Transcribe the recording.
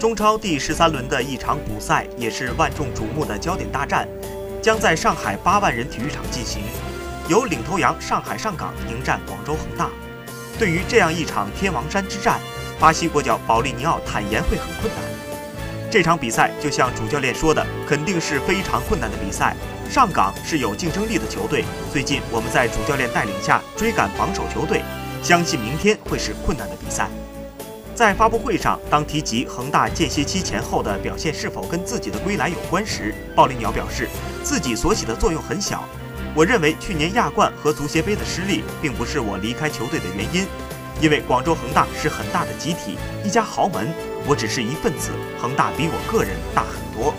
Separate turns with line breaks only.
中超第十三轮的一场补赛，也是万众瞩目的焦点大战，将在上海八万人体育场进行，由领头羊上海上港迎战广州恒大。对于这样一场天王山之战，巴西国脚保利尼奥坦言会很困难。这场比赛就像主教练说的，肯定是非常困难的比赛。上港是有竞争力的球队，最近我们在主教练带领下追赶榜首球队，相信明天会是困难的比赛。在发布会上，当提及恒大间歇期前后的表现是否跟自己的归来有关时，鲍利鸟表示，自己所起的作用很小。我认为去年亚冠和足协杯的失利，并不是我离开球队的原因，因为广州恒大是很大的集体，一家豪门，我只是一份子，恒大比我个人大很多。